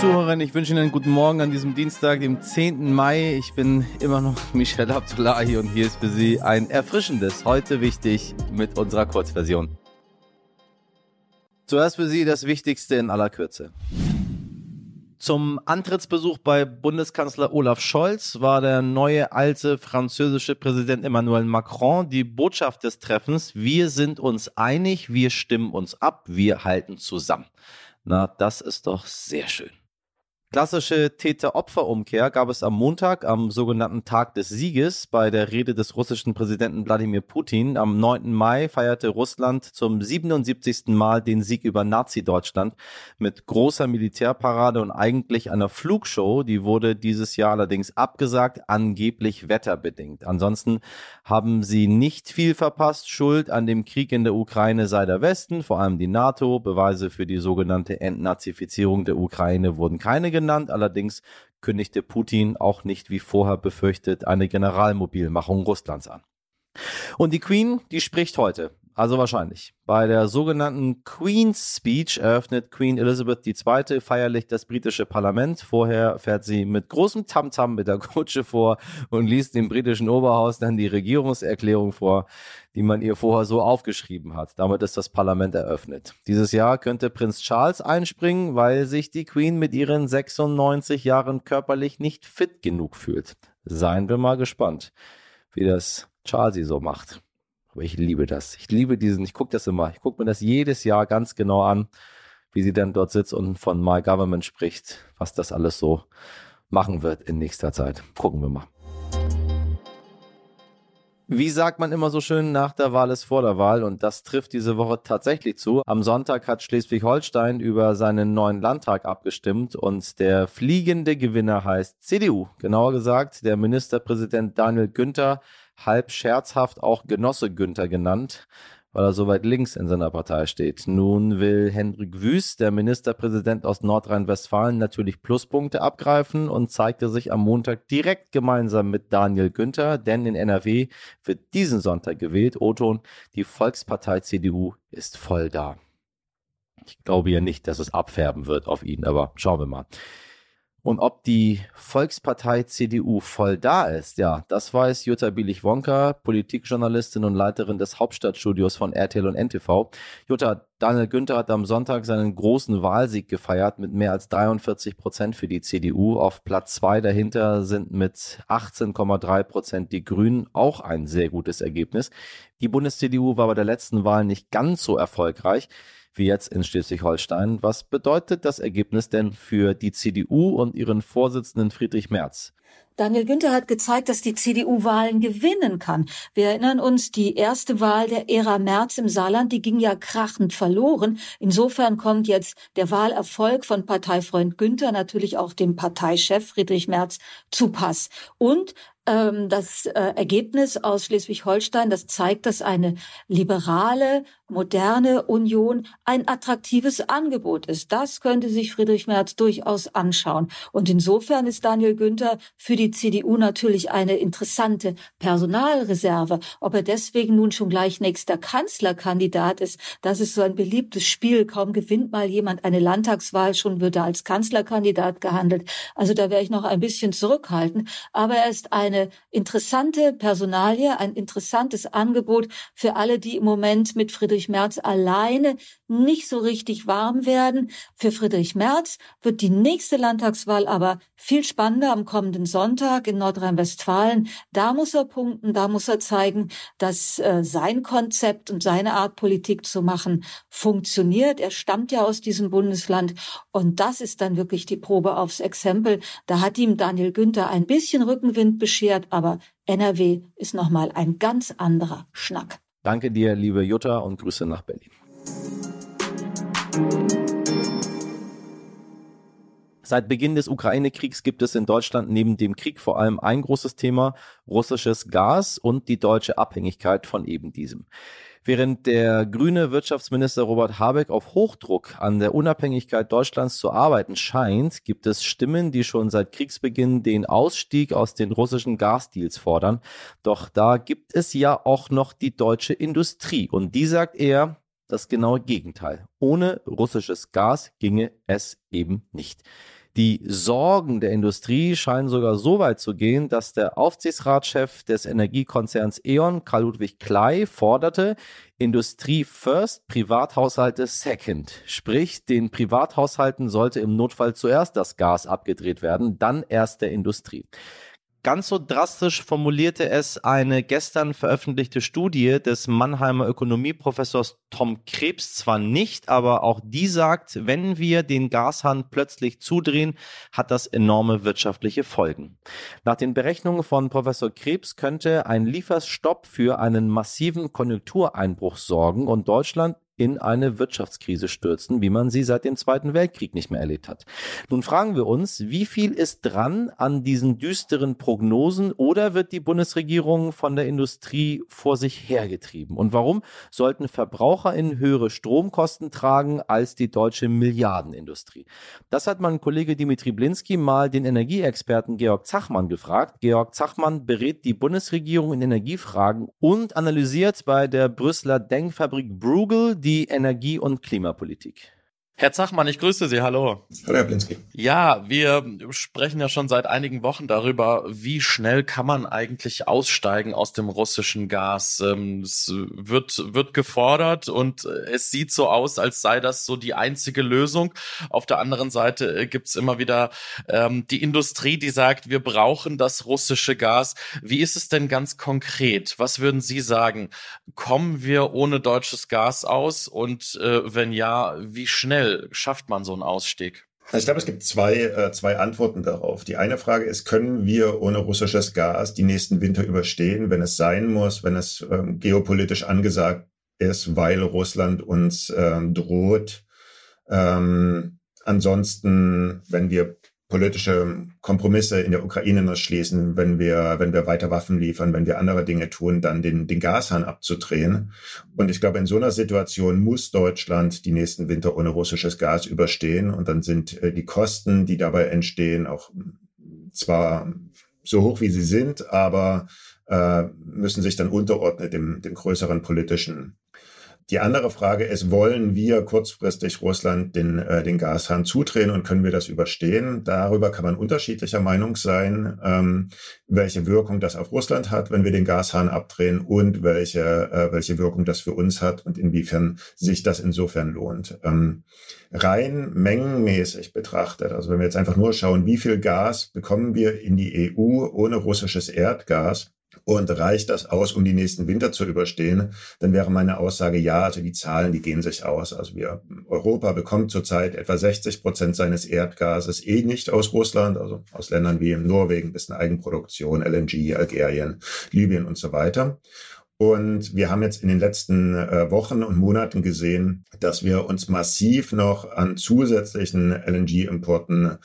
Zuhörerinnen, ich wünsche Ihnen einen guten Morgen an diesem Dienstag, dem 10. Mai. Ich bin immer noch Michel Abdullahi und hier ist für Sie ein erfrischendes, heute wichtig mit unserer Kurzversion. Zuerst für Sie das Wichtigste in aller Kürze. Zum Antrittsbesuch bei Bundeskanzler Olaf Scholz war der neue alte französische Präsident Emmanuel Macron die Botschaft des Treffens, wir sind uns einig, wir stimmen uns ab, wir halten zusammen. Na, das ist doch sehr schön. Klassische Täter-Opfer-Umkehr gab es am Montag, am sogenannten Tag des Sieges, bei der Rede des russischen Präsidenten Wladimir Putin. Am 9. Mai feierte Russland zum 77. Mal den Sieg über Nazi-Deutschland mit großer Militärparade und eigentlich einer Flugshow. Die wurde dieses Jahr allerdings abgesagt, angeblich wetterbedingt. Ansonsten haben sie nicht viel verpasst. Schuld an dem Krieg in der Ukraine sei der Westen, vor allem die NATO. Beweise für die sogenannte Entnazifizierung der Ukraine wurden keine genannt genannt. Allerdings kündigte Putin auch nicht wie vorher befürchtet eine Generalmobilmachung Russlands an. Und die Queen, die spricht heute also wahrscheinlich. Bei der sogenannten Queen's Speech eröffnet Queen Elizabeth II. feierlich das britische Parlament. Vorher fährt sie mit großem Tamtam -Tam mit der Kutsche vor und liest dem britischen Oberhaus dann die Regierungserklärung vor, die man ihr vorher so aufgeschrieben hat. Damit ist das Parlament eröffnet. Dieses Jahr könnte Prinz Charles einspringen, weil sich die Queen mit ihren 96 Jahren körperlich nicht fit genug fühlt. Seien wir mal gespannt, wie das Charles sie so macht. Aber ich liebe das. Ich liebe diesen, ich gucke das immer. Ich gucke mir das jedes Jahr ganz genau an, wie sie dann dort sitzt und von My Government spricht, was das alles so machen wird in nächster Zeit. Gucken wir mal. Wie sagt man immer so schön, nach der Wahl ist vor der Wahl und das trifft diese Woche tatsächlich zu. Am Sonntag hat Schleswig-Holstein über seinen neuen Landtag abgestimmt und der fliegende Gewinner heißt CDU. Genauer gesagt, der Ministerpräsident Daniel Günther halb scherzhaft auch Genosse Günther genannt, weil er so weit links in seiner Partei steht. Nun will Hendrik Wüst, der Ministerpräsident aus Nordrhein-Westfalen, natürlich Pluspunkte abgreifen und zeigte sich am Montag direkt gemeinsam mit Daniel Günther, denn in NRW wird diesen Sonntag gewählt. Oton, die Volkspartei CDU ist voll da. Ich glaube ja nicht, dass es abfärben wird auf ihn, aber schauen wir mal. Und ob die Volkspartei CDU voll da ist, ja, das weiß Jutta Bielich-Wonka, Politikjournalistin und Leiterin des Hauptstadtstudios von RTL und NTV. Jutta, Daniel Günther hat am Sonntag seinen großen Wahlsieg gefeiert mit mehr als 43 Prozent für die CDU. Auf Platz zwei dahinter sind mit 18,3 Prozent die Grünen auch ein sehr gutes Ergebnis. Die Bundes-CDU war bei der letzten Wahl nicht ganz so erfolgreich wie jetzt in Schleswig-Holstein. Was bedeutet das Ergebnis denn für die CDU und ihren Vorsitzenden Friedrich Merz? Daniel Günther hat gezeigt, dass die CDU Wahlen gewinnen kann. Wir erinnern uns, die erste Wahl der Ära Merz im Saarland, die ging ja krachend verloren. Insofern kommt jetzt der Wahlerfolg von Parteifreund Günther natürlich auch dem Parteichef Friedrich Merz zu Pass. Und das äh, Ergebnis aus Schleswig-Holstein, das zeigt, dass eine liberale, moderne Union ein attraktives Angebot ist. Das könnte sich Friedrich Merz durchaus anschauen. Und insofern ist Daniel Günther für die CDU natürlich eine interessante Personalreserve. Ob er deswegen nun schon gleich nächster Kanzlerkandidat ist, das ist so ein beliebtes Spiel. Kaum gewinnt mal jemand eine Landtagswahl, schon wird er als Kanzlerkandidat gehandelt. Also da wäre ich noch ein bisschen zurückhaltend. Aber er ist eine eine interessante Personalie, ein interessantes Angebot für alle, die im Moment mit Friedrich Merz alleine nicht so richtig warm werden. Für Friedrich Merz wird die nächste Landtagswahl aber viel spannender am kommenden Sonntag in Nordrhein-Westfalen. Da muss er punkten, da muss er zeigen, dass äh, sein Konzept und seine Art Politik zu machen funktioniert. Er stammt ja aus diesem Bundesland und das ist dann wirklich die Probe aufs Exempel. Da hat ihm Daniel Günther ein bisschen Rückenwind beschert, aber NRW ist nochmal ein ganz anderer Schnack. Danke dir, liebe Jutta, und Grüße nach Berlin. Seit Beginn des Ukraine-Kriegs gibt es in Deutschland neben dem Krieg vor allem ein großes Thema, russisches Gas und die deutsche Abhängigkeit von eben diesem. Während der grüne Wirtschaftsminister Robert Habeck auf Hochdruck an der Unabhängigkeit Deutschlands zu arbeiten scheint, gibt es Stimmen, die schon seit Kriegsbeginn den Ausstieg aus den russischen Gasdeals fordern. Doch da gibt es ja auch noch die deutsche Industrie und die sagt eher, das genaue Gegenteil. Ohne russisches Gas ginge es eben nicht. Die Sorgen der Industrie scheinen sogar so weit zu gehen, dass der Aufsichtsratschef des Energiekonzerns E.ON, Karl-Ludwig Klei, forderte, Industrie first, Privathaushalte second. Sprich, den Privathaushalten sollte im Notfall zuerst das Gas abgedreht werden, dann erst der Industrie. Ganz so drastisch formulierte es eine gestern veröffentlichte Studie des Mannheimer Ökonomieprofessors Tom Krebs zwar nicht, aber auch die sagt, wenn wir den Gashahn plötzlich zudrehen, hat das enorme wirtschaftliche Folgen. Nach den Berechnungen von Professor Krebs könnte ein Lieferstopp für einen massiven Konjunktureinbruch sorgen und Deutschland in eine Wirtschaftskrise stürzen, wie man sie seit dem Zweiten Weltkrieg nicht mehr erlebt hat. Nun fragen wir uns, wie viel ist dran an diesen düsteren Prognosen oder wird die Bundesregierung von der Industrie vor sich hergetrieben? Und warum sollten VerbraucherInnen höhere Stromkosten tragen als die deutsche Milliardenindustrie? Das hat mein Kollege Dimitri Blinski mal den Energieexperten Georg Zachmann gefragt. Georg Zachmann berät die Bundesregierung in Energiefragen und analysiert bei der Brüsseler Denkfabrik Bruegel die Energie- und Klimapolitik. Herr Zachmann, ich grüße Sie. Hallo. Hallo, Herr Blinski. Ja, wir sprechen ja schon seit einigen Wochen darüber, wie schnell kann man eigentlich aussteigen aus dem russischen Gas. Ähm, es wird, wird gefordert und es sieht so aus, als sei das so die einzige Lösung. Auf der anderen Seite äh, gibt's immer wieder ähm, die Industrie, die sagt, wir brauchen das russische Gas. Wie ist es denn ganz konkret? Was würden Sie sagen? Kommen wir ohne deutsches Gas aus? Und äh, wenn ja, wie schnell? Schnell schafft man so einen Ausstieg? Also ich glaube, es gibt zwei, äh, zwei Antworten darauf. Die eine Frage ist, können wir ohne russisches Gas die nächsten Winter überstehen, wenn es sein muss, wenn es ähm, geopolitisch angesagt ist, weil Russland uns ähm, droht. Ähm, ansonsten, wenn wir politische Kompromisse in der Ukraine noch schließen, wenn wir, wenn wir weiter Waffen liefern, wenn wir andere Dinge tun, dann den, den Gashahn abzudrehen. Und ich glaube, in so einer Situation muss Deutschland die nächsten Winter ohne russisches Gas überstehen. Und dann sind äh, die Kosten, die dabei entstehen, auch zwar so hoch wie sie sind, aber äh, müssen sich dann unterordnen dem, dem größeren politischen die andere Frage ist, wollen wir kurzfristig Russland den, äh, den Gashahn zudrehen und können wir das überstehen? Darüber kann man unterschiedlicher Meinung sein, ähm, welche Wirkung das auf Russland hat, wenn wir den Gashahn abdrehen und welche, äh, welche Wirkung das für uns hat und inwiefern sich das insofern lohnt. Ähm, rein mengenmäßig betrachtet, also wenn wir jetzt einfach nur schauen, wie viel Gas bekommen wir in die EU ohne russisches Erdgas, und reicht das aus, um die nächsten Winter zu überstehen? Dann wäre meine Aussage ja, also die Zahlen, die gehen sich aus. Also wir, Europa bekommt zurzeit etwa 60 Prozent seines Erdgases eh nicht aus Russland, also aus Ländern wie Norwegen, bisschen Eigenproduktion, LNG, Algerien, Libyen und so weiter. Und wir haben jetzt in den letzten äh, Wochen und Monaten gesehen, dass wir uns massiv noch an zusätzlichen LNG-Importen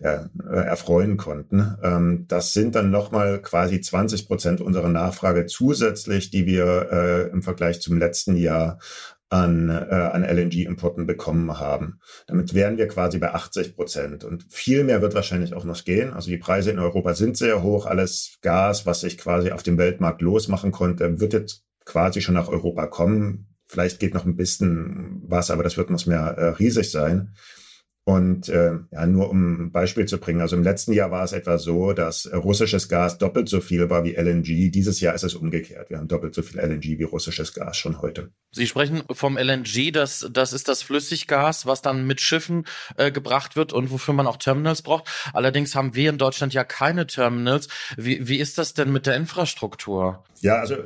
ja, äh, erfreuen konnten. Ähm, das sind dann nochmal quasi 20 Prozent unserer Nachfrage zusätzlich, die wir äh, im Vergleich zum letzten Jahr an, äh, an LNG-Importen bekommen haben. Damit wären wir quasi bei 80 Prozent. Und viel mehr wird wahrscheinlich auch noch gehen. Also die Preise in Europa sind sehr hoch. Alles Gas, was sich quasi auf dem Weltmarkt losmachen konnte, wird jetzt quasi schon nach Europa kommen. Vielleicht geht noch ein bisschen was, aber das wird noch mehr äh, riesig sein. Und äh, ja, nur um ein Beispiel zu bringen, also im letzten Jahr war es etwa so, dass russisches Gas doppelt so viel war wie LNG. Dieses Jahr ist es umgekehrt. Wir haben doppelt so viel LNG wie russisches Gas schon heute. Sie sprechen vom LNG, das, das ist das Flüssiggas, was dann mit Schiffen äh, gebracht wird und wofür man auch Terminals braucht. Allerdings haben wir in Deutschland ja keine Terminals. Wie, wie ist das denn mit der Infrastruktur? Ja, also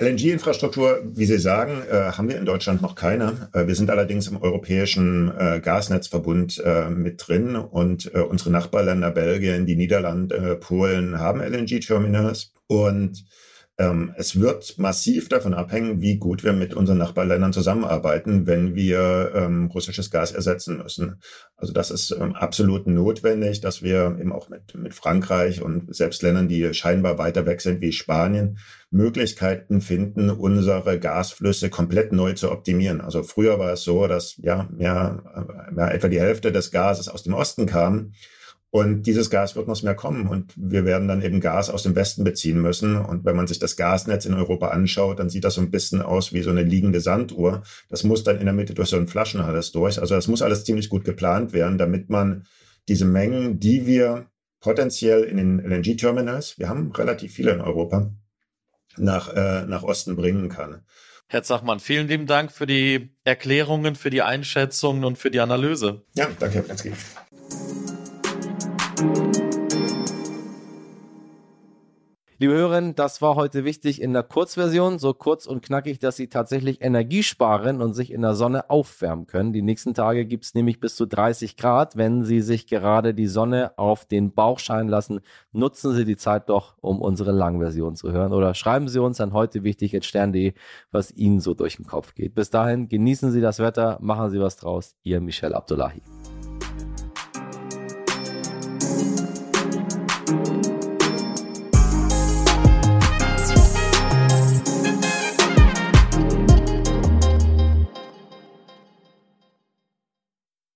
LNG-Infrastruktur, wie Sie sagen, äh, haben wir in Deutschland noch keine. Äh, wir sind allerdings im europäischen äh, Gasnetzverbund äh, mit drin und äh, unsere Nachbarländer Belgien, die Niederlande, äh, Polen haben LNG-Terminals und ähm, es wird massiv davon abhängen, wie gut wir mit unseren Nachbarländern zusammenarbeiten, wenn wir ähm, russisches Gas ersetzen müssen. Also das ist ähm, absolut notwendig, dass wir eben auch mit, mit Frankreich und selbst Ländern, die scheinbar weiter weg sind wie Spanien, Möglichkeiten finden, unsere Gasflüsse komplett neu zu optimieren. Also früher war es so, dass ja mehr, mehr äh, etwa die Hälfte des Gases aus dem Osten kam. Und dieses Gas wird noch mehr kommen und wir werden dann eben Gas aus dem Westen beziehen müssen. Und wenn man sich das Gasnetz in Europa anschaut, dann sieht das so ein bisschen aus wie so eine liegende Sanduhr. Das muss dann in der Mitte durch so einen Flaschenhals durch. Also das muss alles ziemlich gut geplant werden, damit man diese Mengen, die wir potenziell in den LNG-Terminals, wir haben relativ viele in Europa, nach, äh, nach Osten bringen kann. Herr Zachmann, vielen lieben Dank für die Erklärungen, für die Einschätzungen und für die Analyse. Ja, danke, Herr Plensky. Liebe Hörerinnen, das war heute wichtig in der Kurzversion, so kurz und knackig, dass Sie tatsächlich Energie sparen und sich in der Sonne aufwärmen können. Die nächsten Tage gibt es nämlich bis zu 30 Grad. Wenn Sie sich gerade die Sonne auf den Bauch scheinen lassen, nutzen Sie die Zeit doch, um unsere Langversion zu hören. Oder schreiben Sie uns an heute wichtig stern.de, was Ihnen so durch den Kopf geht. Bis dahin genießen Sie das Wetter, machen Sie was draus. Ihr Michel Abdullahi.